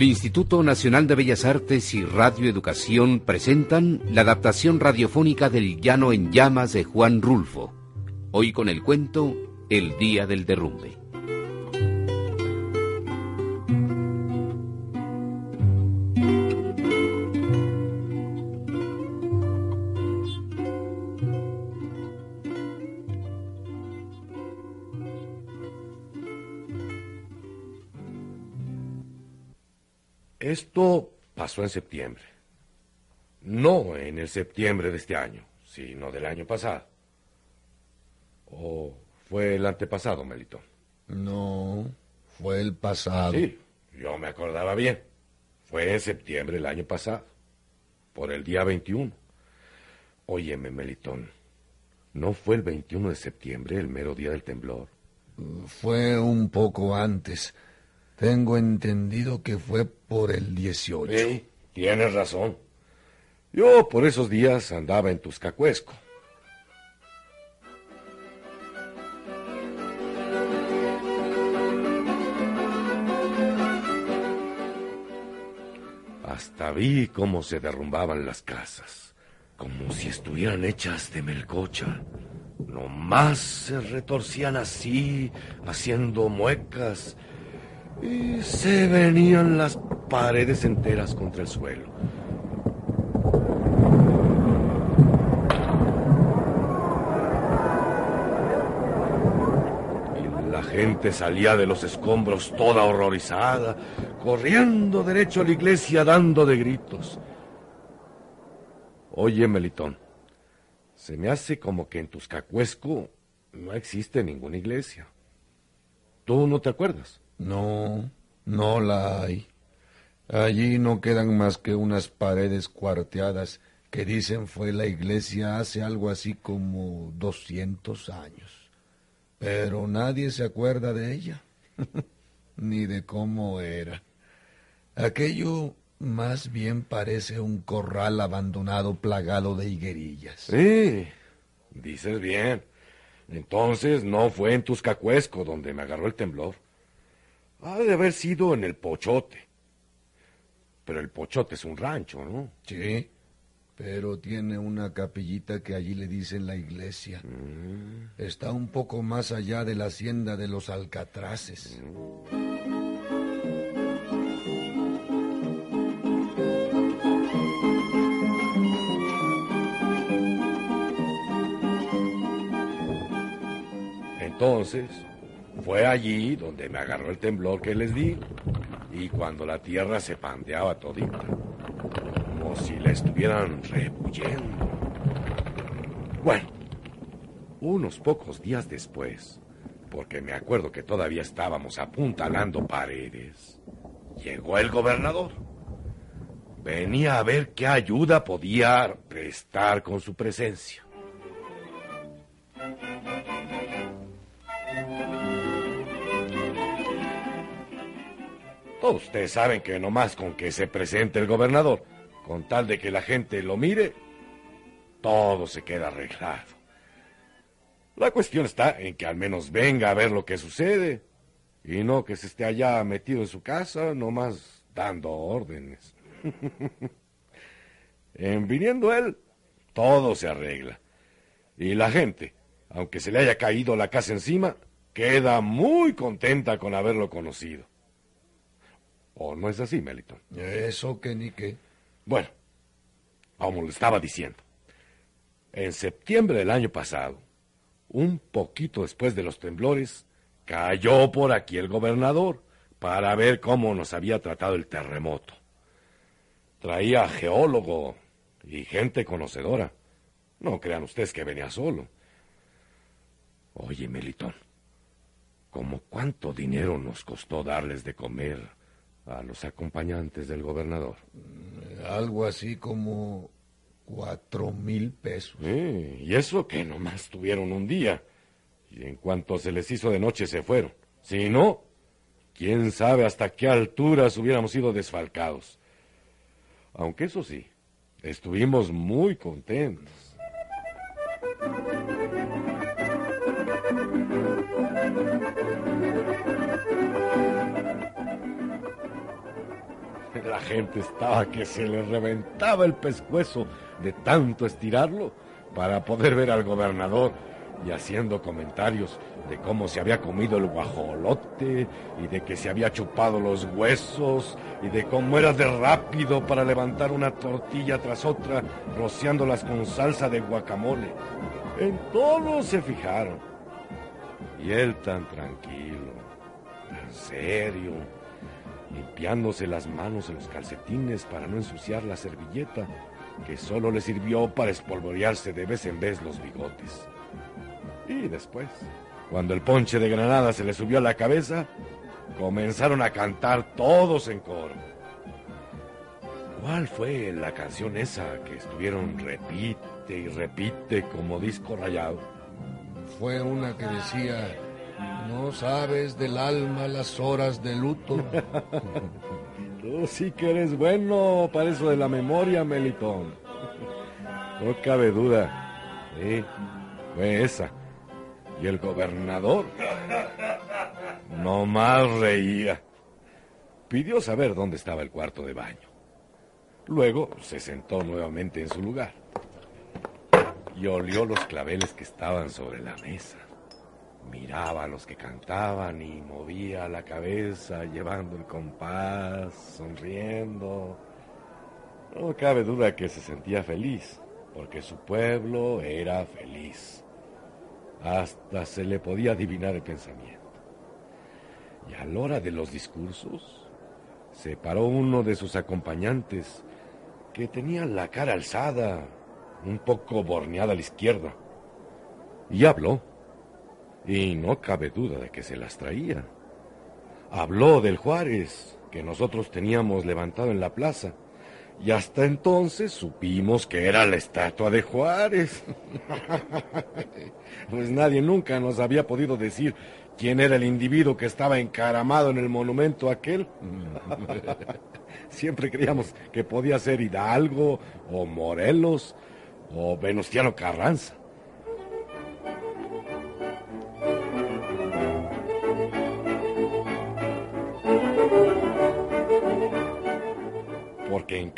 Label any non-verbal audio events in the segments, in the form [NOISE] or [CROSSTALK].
El Instituto Nacional de Bellas Artes y Radio Educación presentan la adaptación radiofónica del Llano en Llamas de Juan Rulfo. Hoy con el cuento El Día del Derrumbe. Pasó en septiembre. No en el septiembre de este año, sino del año pasado. ¿O fue el antepasado, Melito? No, fue el pasado. Sí, yo me acordaba bien. Fue en septiembre del año pasado, por el día 21. Óyeme, Melitón, ¿no fue el 21 de septiembre el mero día del temblor? Fue un poco antes. Tengo entendido que fue por el 18. Sí, tienes razón. Yo por esos días andaba en Tuscacuesco. Hasta vi cómo se derrumbaban las casas, como si estuvieran hechas de melcocha. Nomás se retorcían así, haciendo muecas, y se venían las paredes enteras contra el suelo. Y la gente salía de los escombros toda horrorizada, corriendo derecho a la iglesia dando de gritos. Oye, Melitón, se me hace como que en Tuscacuesco no existe ninguna iglesia. ¿Tú no te acuerdas? No, no la hay. Allí no quedan más que unas paredes cuarteadas que dicen fue la iglesia hace algo así como doscientos años. Pero nadie se acuerda de ella, [LAUGHS] ni de cómo era. Aquello más bien parece un corral abandonado plagado de higuerillas. Sí, dices bien. Entonces no fue en Tuscacuesco donde me agarró el temblor. Ha de haber sido en el Pochote. Pero el Pochote es un rancho, ¿no? Sí, pero tiene una capillita que allí le dicen la iglesia. Está un poco más allá de la hacienda de los Alcatraces. Entonces, fue allí donde me agarró el temblor que les di. Y cuando la tierra se pandeaba todita, como si la estuvieran rebullendo. Bueno, unos pocos días después, porque me acuerdo que todavía estábamos apuntalando paredes, llegó el gobernador. Venía a ver qué ayuda podía prestar con su presencia. Ustedes saben que nomás con que se presente el gobernador, con tal de que la gente lo mire, todo se queda arreglado. La cuestión está en que al menos venga a ver lo que sucede y no que se esté allá metido en su casa nomás dando órdenes. [LAUGHS] en viniendo él, todo se arregla. Y la gente, aunque se le haya caído la casa encima, queda muy contenta con haberlo conocido. ¿O no es así, Meliton? Eso que ni qué. Bueno, como le estaba diciendo, en septiembre del año pasado, un poquito después de los temblores, cayó por aquí el gobernador para ver cómo nos había tratado el terremoto. Traía geólogo y gente conocedora. No crean ustedes que venía solo. Oye, Melitón, ¿cómo cuánto dinero nos costó darles de comer a los acompañantes del gobernador? Algo así como cuatro mil pesos. y eso que nomás tuvieron un día. Y en cuanto se les hizo de noche se fueron. Si no, quién sabe hasta qué alturas hubiéramos sido desfalcados. Aunque eso sí, estuvimos muy contentos. La gente estaba que se le reventaba el pescuezo de tanto estirarlo para poder ver al gobernador y haciendo comentarios de cómo se había comido el guajolote y de que se había chupado los huesos y de cómo era de rápido para levantar una tortilla tras otra rociándolas con salsa de guacamole. En todo se fijaron. Y él tan tranquilo, tan serio, limpiándose las manos en los calcetines para no ensuciar la servilleta, que solo le sirvió para espolvorearse de vez en vez los bigotes. Y después, cuando el ponche de granada se le subió a la cabeza, comenzaron a cantar todos en coro. ¿Cuál fue la canción esa que estuvieron repite y repite como disco rayado? Fue una que decía, no sabes del alma las horas de luto. [LAUGHS] Tú sí que eres bueno para eso de la memoria, Melitón. No cabe duda. Sí, fue esa. Y el gobernador no más reía. Pidió saber dónde estaba el cuarto de baño. Luego se sentó nuevamente en su lugar y olió los claveles que estaban sobre la mesa. Miraba a los que cantaban y movía la cabeza llevando el compás, sonriendo. No cabe duda que se sentía feliz, porque su pueblo era feliz. Hasta se le podía adivinar el pensamiento. Y a la hora de los discursos, se paró uno de sus acompañantes, que tenía la cara alzada, un poco borneada a la izquierda, y habló. Y no cabe duda de que se las traía. Habló del Juárez, que nosotros teníamos levantado en la plaza, y hasta entonces supimos que era la estatua de Juárez. [LAUGHS] pues nadie nunca nos había podido decir quién era el individuo que estaba encaramado en el monumento aquel. [LAUGHS] Siempre creíamos que podía ser Hidalgo o Morelos o Venustiano Carranza.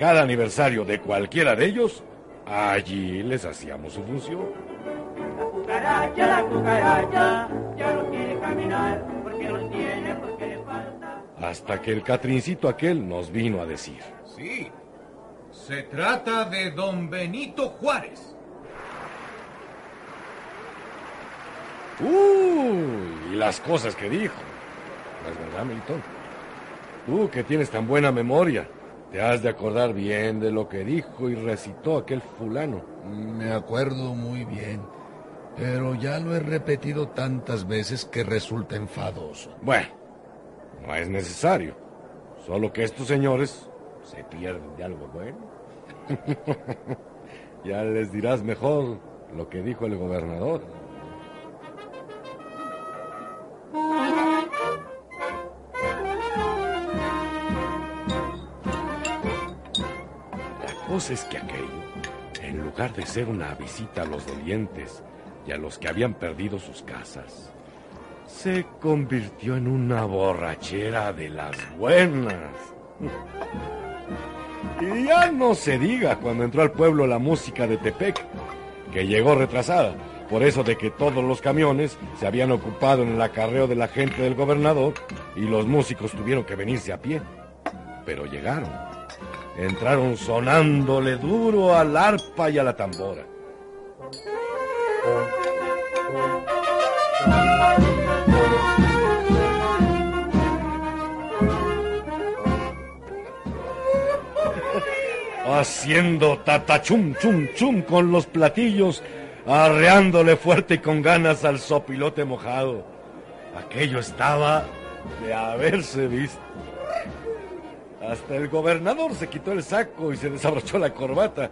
Cada aniversario de cualquiera de ellos, allí les hacíamos su función. La cucaracha, la cucaracha, ya no quiere caminar, porque no tiene, porque le falta. Hasta que el catrincito aquel nos vino a decir. Sí, se trata de don Benito Juárez. Uy, y las cosas que dijo. ¿No es verdad, Milton? Tú que tienes tan buena memoria. Te has de acordar bien de lo que dijo y recitó aquel fulano. Me acuerdo muy bien, pero ya lo he repetido tantas veces que resulta enfadoso. Bueno, no es necesario. Solo que estos señores se pierden de algo bueno. [LAUGHS] ya les dirás mejor lo que dijo el gobernador. Cosa es que aquello, en lugar de ser una visita a los dolientes y a los que habían perdido sus casas, se convirtió en una borrachera de las buenas. Y ya no se diga cuando entró al pueblo la música de Tepec, que llegó retrasada, por eso de que todos los camiones se habían ocupado en el acarreo de la gente del gobernador y los músicos tuvieron que venirse a pie. Pero llegaron entraron sonándole duro al arpa y a la tambora. Haciendo tatachum chum chum con los platillos arreándole fuerte y con ganas al sopilote mojado. Aquello estaba de haberse visto. Hasta el gobernador se quitó el saco y se desabrochó la corbata.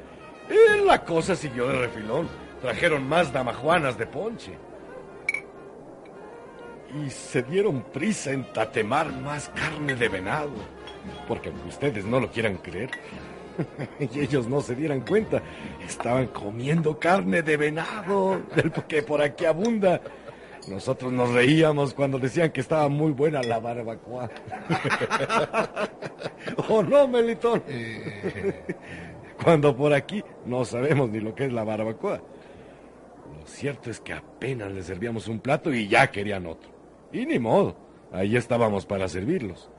La cosa siguió de refilón. Trajeron más damajuanas de ponche. Y se dieron prisa en tatemar más carne de venado. Porque ustedes no lo quieran creer, [LAUGHS] y ellos no se dieran cuenta, estaban comiendo carne de venado, del que por aquí abunda. Nosotros nos reíamos cuando decían que estaba muy buena la barbacoa. [LAUGHS] ¿O no, Melitón? cuando por aquí no sabemos ni lo que es la barbacoa. Lo cierto es que apenas les servíamos un plato y ya querían otro. Y ni modo, ahí estábamos para servirlos.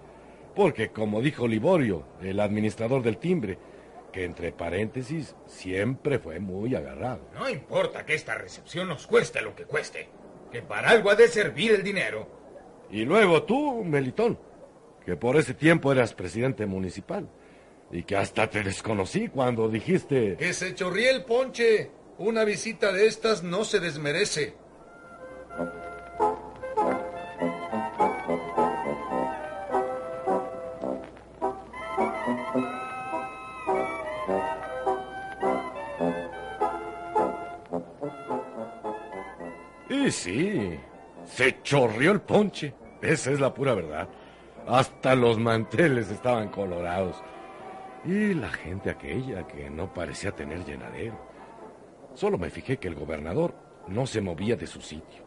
Porque como dijo Liborio, el administrador del timbre, que entre paréntesis siempre fue muy agarrado. No importa que esta recepción nos cueste lo que cueste, que para algo ha de servir el dinero. Y luego tú, Melitón, que por ese tiempo eras presidente municipal y que hasta te desconocí cuando dijiste... Que se chorríe el ponche. Una visita de estas no se desmerece. Y sí, se chorrió el ponche. Esa es la pura verdad. Hasta los manteles estaban colorados. Y la gente aquella que no parecía tener llenadero. Solo me fijé que el gobernador no se movía de su sitio,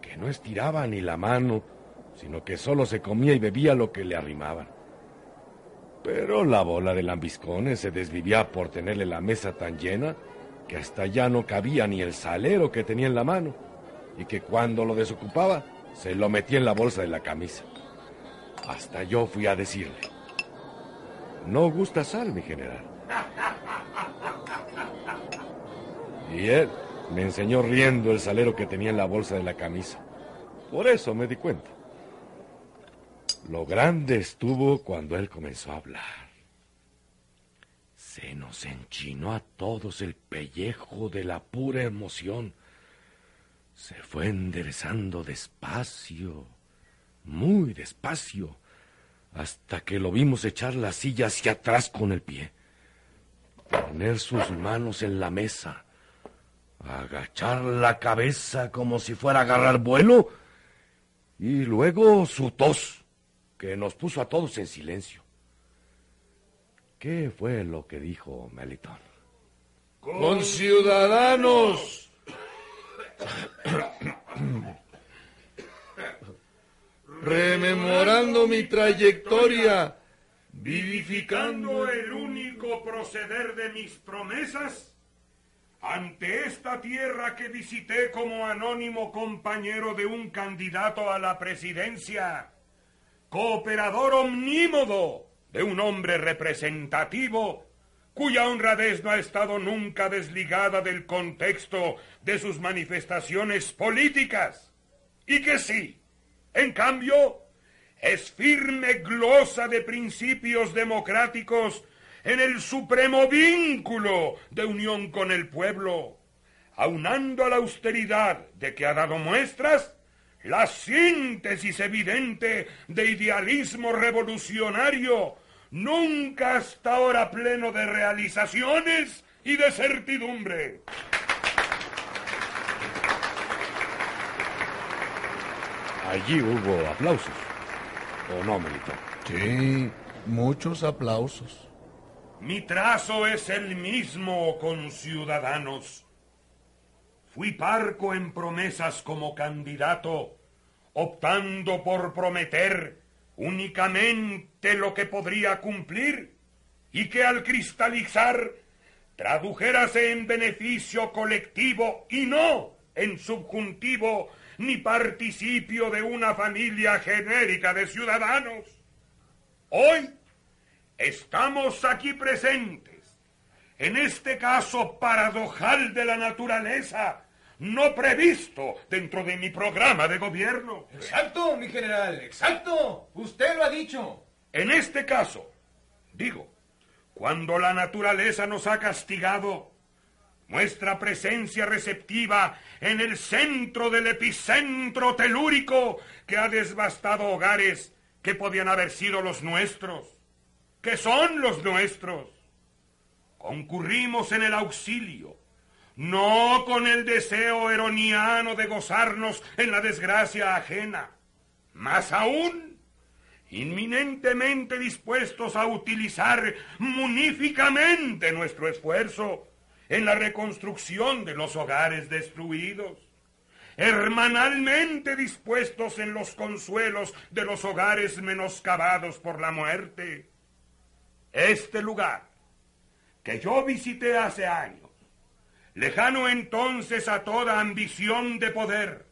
que no estiraba ni la mano, sino que solo se comía y bebía lo que le arrimaban. Pero la bola de lambiscones se desvivía por tenerle la mesa tan llena que hasta ya no cabía ni el salero que tenía en la mano, y que cuando lo desocupaba se lo metía en la bolsa de la camisa. Hasta yo fui a decirle, no gusta sal, mi general. Y él me enseñó riendo el salero que tenía en la bolsa de la camisa. Por eso me di cuenta. Lo grande estuvo cuando él comenzó a hablar. Se nos enchinó a todos el pellejo de la pura emoción. Se fue enderezando despacio, muy despacio, hasta que lo vimos echar la silla hacia atrás con el pie, poner sus manos en la mesa, agachar la cabeza como si fuera a agarrar vuelo, y luego su tos, que nos puso a todos en silencio. ¿Qué fue lo que dijo Melitón? Conciudadanos, rememorando mi trayectoria, vivificando el único proceder de mis promesas, ante esta tierra que visité como anónimo compañero de un candidato a la presidencia, cooperador omnímodo de un hombre representativo, cuya honradez no ha estado nunca desligada del contexto de sus manifestaciones políticas, y que sí, en cambio, es firme glosa de principios democráticos en el supremo vínculo de unión con el pueblo, aunando a la austeridad de que ha dado muestras la síntesis evidente de idealismo revolucionario, nunca hasta ahora pleno de realizaciones y de certidumbre. Allí hubo aplausos. ¿O no, Melito? Sí, muchos aplausos. Mi trazo es el mismo con ciudadanos. Fui parco en promesas como candidato, optando por prometer únicamente lo que podría cumplir y que al cristalizar tradujérase en beneficio colectivo y no en subjuntivo ni participio de una familia genérica de ciudadanos. Hoy estamos aquí presentes, en este caso paradojal de la naturaleza, no previsto dentro de mi programa de gobierno. Exacto, mi general, exacto. Usted lo ha dicho. En este caso, digo, cuando la naturaleza nos ha castigado, nuestra presencia receptiva en el centro del epicentro telúrico que ha devastado hogares que podían haber sido los nuestros, que son los nuestros. Concurrimos en el auxilio, no con el deseo eroniano de gozarnos en la desgracia ajena, más aún, inminentemente dispuestos a utilizar muníficamente nuestro esfuerzo en la reconstrucción de los hogares destruidos, hermanalmente dispuestos en los consuelos de los hogares menoscabados por la muerte. Este lugar, que yo visité hace años, lejano entonces a toda ambición de poder,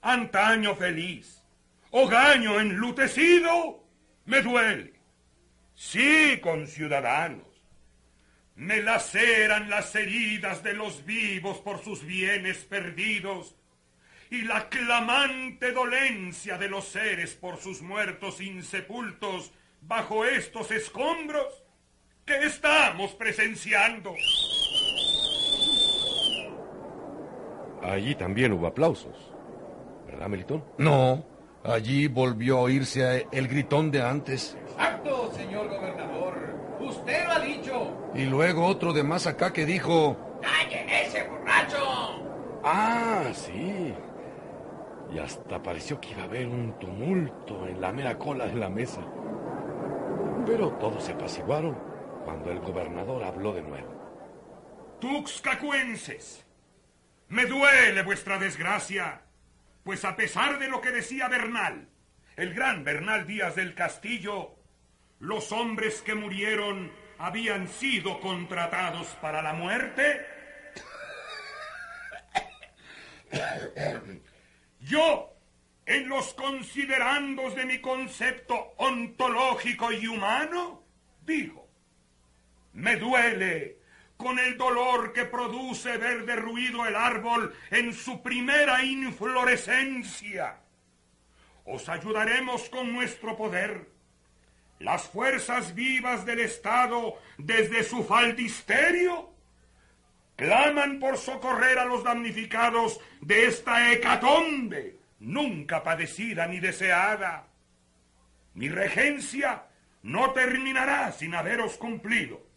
antaño feliz, hogaño enlutecido, me duele. Sí, conciudadanos, me laceran las heridas de los vivos por sus bienes perdidos y la clamante dolencia de los seres por sus muertos insepultos bajo estos escombros que estamos presenciando. Allí también hubo aplausos, ¿verdad, Melitón? No, allí volvió a oírse el gritón de antes. Exacto, señor gobernador. Usted lo ha dicho. Y luego otro de más acá que dijo... ¡Callen ese borracho! Ah, sí. Y hasta pareció que iba a haber un tumulto en la mera cola de la mesa. Pero todos se apaciguaron cuando el gobernador habló de nuevo. Tuxcacuenses, me duele vuestra desgracia, pues a pesar de lo que decía Bernal, el gran Bernal Díaz del Castillo, los hombres que murieron habían sido contratados para la muerte. Yo, en los considerandos de mi concepto ontológico y humano, digo, me duele con el dolor que produce ver derruido el árbol en su primera inflorescencia. Os ayudaremos con nuestro poder. Las fuerzas vivas del Estado, desde su faldisterio, claman por socorrer a los damnificados de esta hecatombe, nunca padecida ni deseada. Mi regencia no terminará sin haberos cumplido.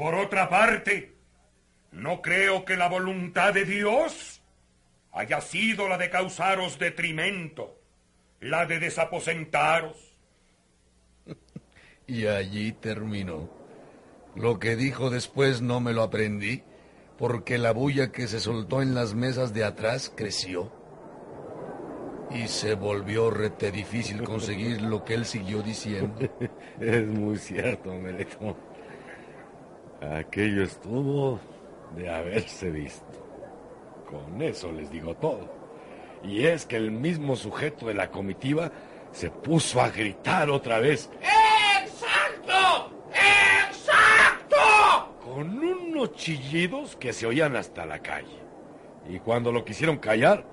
Por otra parte, no creo que la voluntad de Dios haya sido la de causaros detrimento, la de desaposentaros. [LAUGHS] Y allí terminó. Lo que dijo después no me lo aprendí, porque la bulla que se soltó en las mesas de atrás creció. Y se volvió rete difícil conseguir lo que él siguió diciendo. [LAUGHS] Es muy cierto, Melitón. Aquello estuvo de haberse visto. Con eso les digo todo. Y es que el mismo sujeto de la comitiva se puso a gritar otra vez. ¡Exacto! ¡Exacto! Con unos chillidos que se oían hasta la calle. Y cuando lo quisieron callar,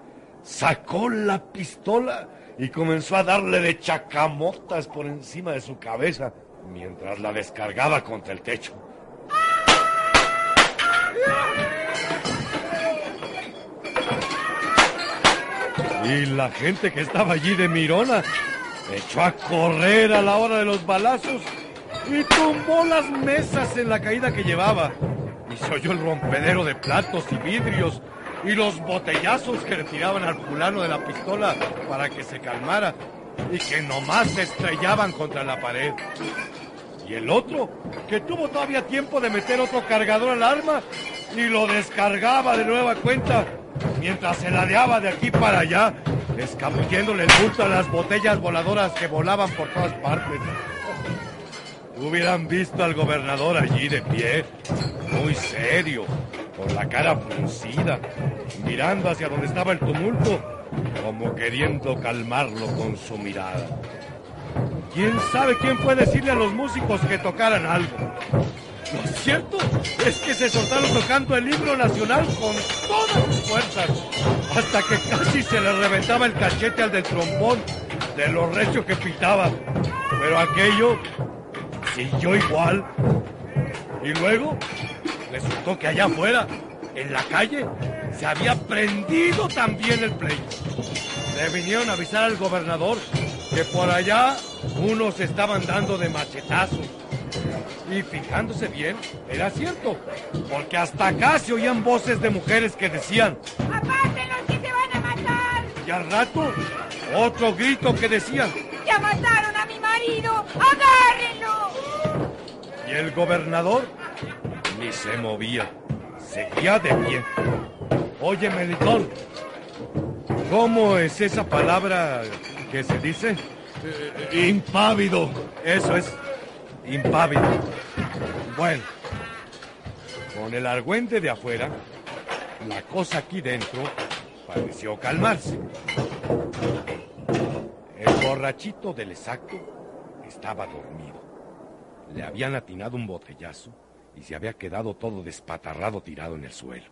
sacó la pistola y comenzó a darle de chacamotas por encima de su cabeza mientras la descargaba contra el techo. Y la gente que estaba allí de Mirona echó a correr a la hora de los balazos y tumbó las mesas en la caída que llevaba. Y se oyó el rompedero de platos y vidrios y los botellazos que le tiraban al fulano de la pistola para que se calmara y que nomás se estrellaban contra la pared. Y el otro, que tuvo todavía tiempo de meter otro cargador al arma y lo descargaba de nueva cuenta mientras se ladeaba de aquí para allá, escabulléndole el bulto a las botellas voladoras que volaban por todas partes. Hubieran visto al gobernador allí de pie, muy serio, con la cara fruncida, mirando hacia donde estaba el tumulto, como queriendo calmarlo con su mirada. ¿Quién sabe quién fue decirle a los músicos que tocaran algo? Lo cierto es que se soltaron tocando el himno nacional con todas sus fuerzas, hasta que casi se le reventaba el cachete al del trombón de lo recio que pitaba. Pero aquello siguió igual. Y luego resultó que allá afuera, en la calle, se había prendido también el pleito. Le vinieron a avisar al gobernador que por allá unos estaban dando de machetazos. Y fijándose bien, era cierto, porque hasta acá se oían voces de mujeres que decían, ¡Apártenlos que se van a matar! y al rato, otro grito que decía, ¡Ya mataron a mi marido! ¡Agárrenlo! y el gobernador ni se movía, seguía de pie. Oye, Melitón, ¿cómo es esa palabra que se dice? Eh, impávido. Eso es, impávido. Bueno, con el argüente de afuera, la cosa aquí dentro pareció calmarse. El borrachito del exacto estaba dormido. Le habían atinado un botellazo y se había quedado todo despatarrado tirado en el suelo.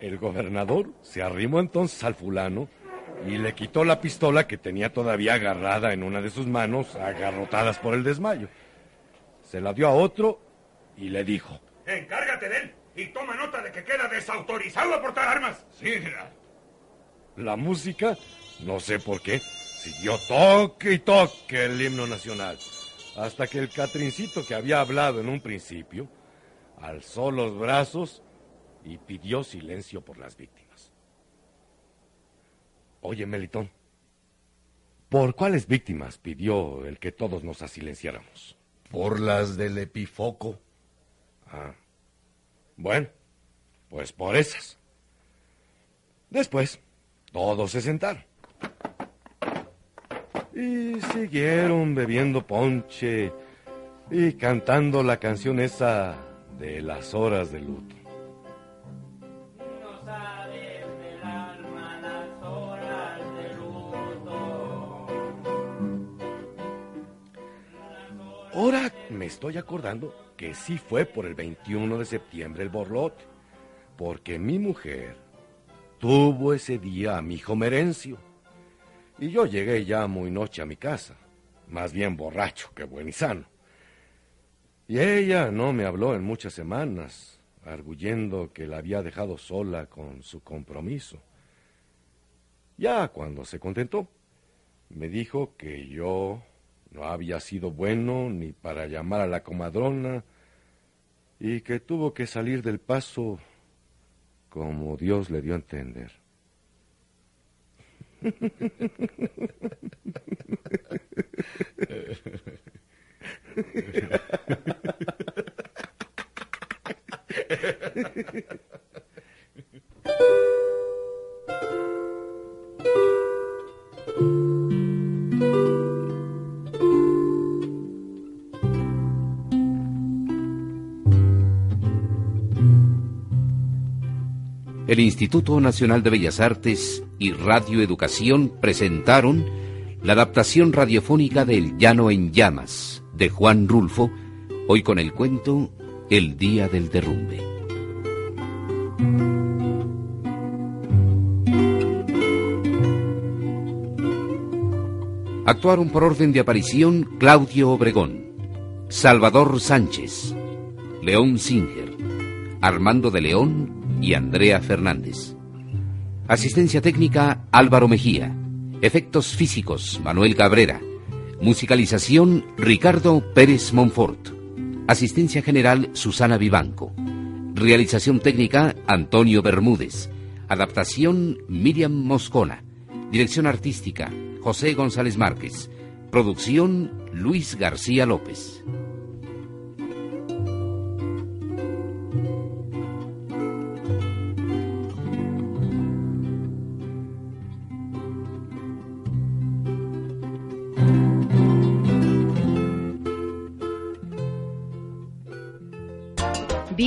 El gobernador se arrimó entonces al fulano y le quitó la pistola que tenía todavía agarrada en una de sus manos, agarrotadas por el desmayo. Se la dio a otro y le dijo, Encárgate de él y toma nota de que queda desautorizado a portar armas. Sí, general. la música, no sé por qué, siguió toque y toque el himno nacional, hasta que el catrincito que había hablado en un principio alzó los brazos y pidió silencio por las víctimas. Oye, Melitón, ¿por cuáles víctimas pidió el que todos nos asilenciáramos? Por las del epifoco. Ah, bueno, pues por esas. Después, todos se sentaron. Y siguieron bebiendo ponche y cantando la canción esa de las horas de luto. Ahora me estoy acordando que sí fue por el 21 de septiembre el borlote, porque mi mujer tuvo ese día a mi hijo Merencio. Y yo llegué ya muy noche a mi casa, más bien borracho que buen y sano. Y ella no me habló en muchas semanas, arguyendo que la había dejado sola con su compromiso. Ya cuando se contentó, me dijo que yo no había sido bueno ni para llamar a la comadrona y que tuvo que salir del paso como Dios le dio a entender. [LAUGHS] El Instituto Nacional de Bellas Artes y Radio Educación presentaron la adaptación radiofónica del Llano en Llamas de Juan Rulfo, hoy con el cuento El Día del Derrumbe. Actuaron por orden de aparición Claudio Obregón, Salvador Sánchez, León Singer, Armando de León y Andrea Fernández. Asistencia técnica Álvaro Mejía. Efectos físicos Manuel Cabrera. Musicalización Ricardo Pérez Monfort. Asistencia general Susana Vivanco. Realización técnica Antonio Bermúdez. Adaptación Miriam Moscona. Dirección artística José González Márquez. Producción Luis García López.